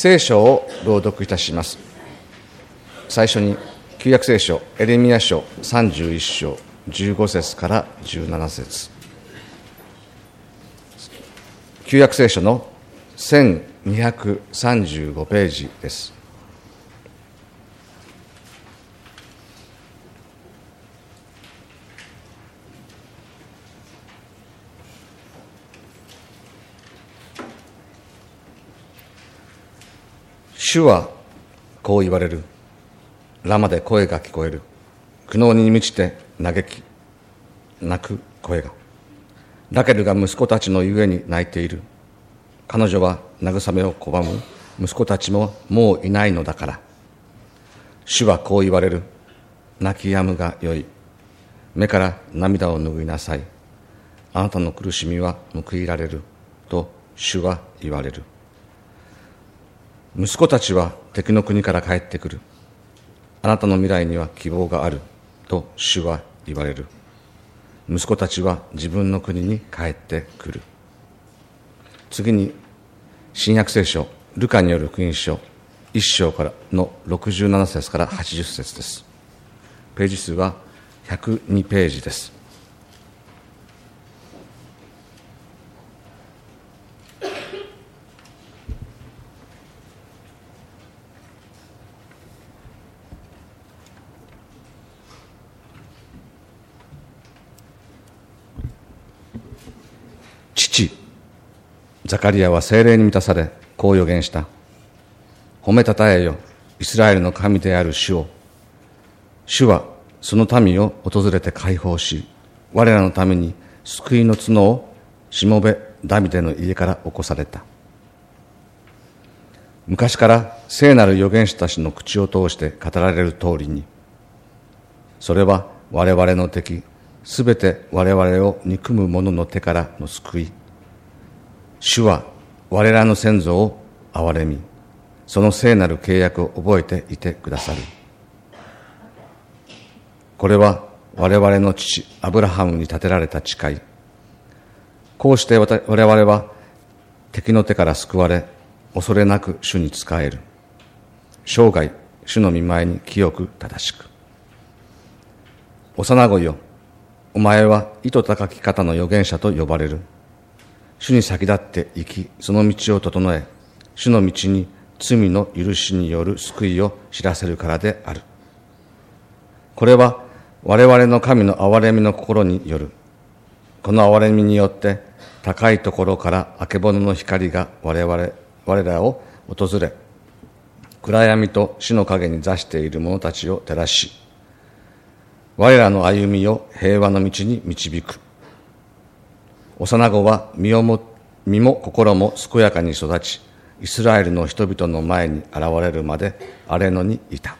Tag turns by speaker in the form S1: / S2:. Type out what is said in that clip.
S1: 聖書を朗読いたします。最初に旧約聖書エレミア書31章15節から17節。旧約聖書の1235ページです。主はこう言われる。ラマで声が聞こえる。苦悩に満ちて嘆き泣く声が。ラケルが息子たちのゆえに泣いている。彼女は慰めを拒む。息子たちももういないのだから。主はこう言われる。泣き止むがよい。目から涙を拭いなさい。あなたの苦しみは報いられる。と主は言われる。息子たちは敵の国から帰ってくる。あなたの未来には希望がある。と主は言われる。息子たちは自分の国に帰ってくる。次に新約聖書ルカによる福音書1章からの67節から80節です。ページ数は102ページです父ザカリアは精霊に満たされこう予言した。褒めたたえよイスラエルの神である主を。主はその民を訪れて解放し我らのために救いの角をしもべダビデの家から起こされた。昔から聖なる預言者たちの口を通して語られる通りにそれは我々の敵すべて我々を憎む者の手からの救い。主は我らの先祖を憐れみその聖なる契約を覚えていてくださる。これは我々の父アブラハムに立てられた誓い。こうして我々は敵の手から救われ恐れなく主に仕える。生涯主の見前に清く正しく。幼子よお前は意図高き方の預言者と呼ばれる。主に先立って行きその道を整え主の道に罪の許しによる救いを知らせるからである。これは我々の神の憐れみの心による。この憐れみによって高いところからあけぼのの光が我々我らを訪れ暗闇と死の影に座している者たちを照らし我らの歩みを平和の道に導く。幼子は身をも身も心も健やかに育ちイスラエルの人々の前に現れるまで荒れ野にいた。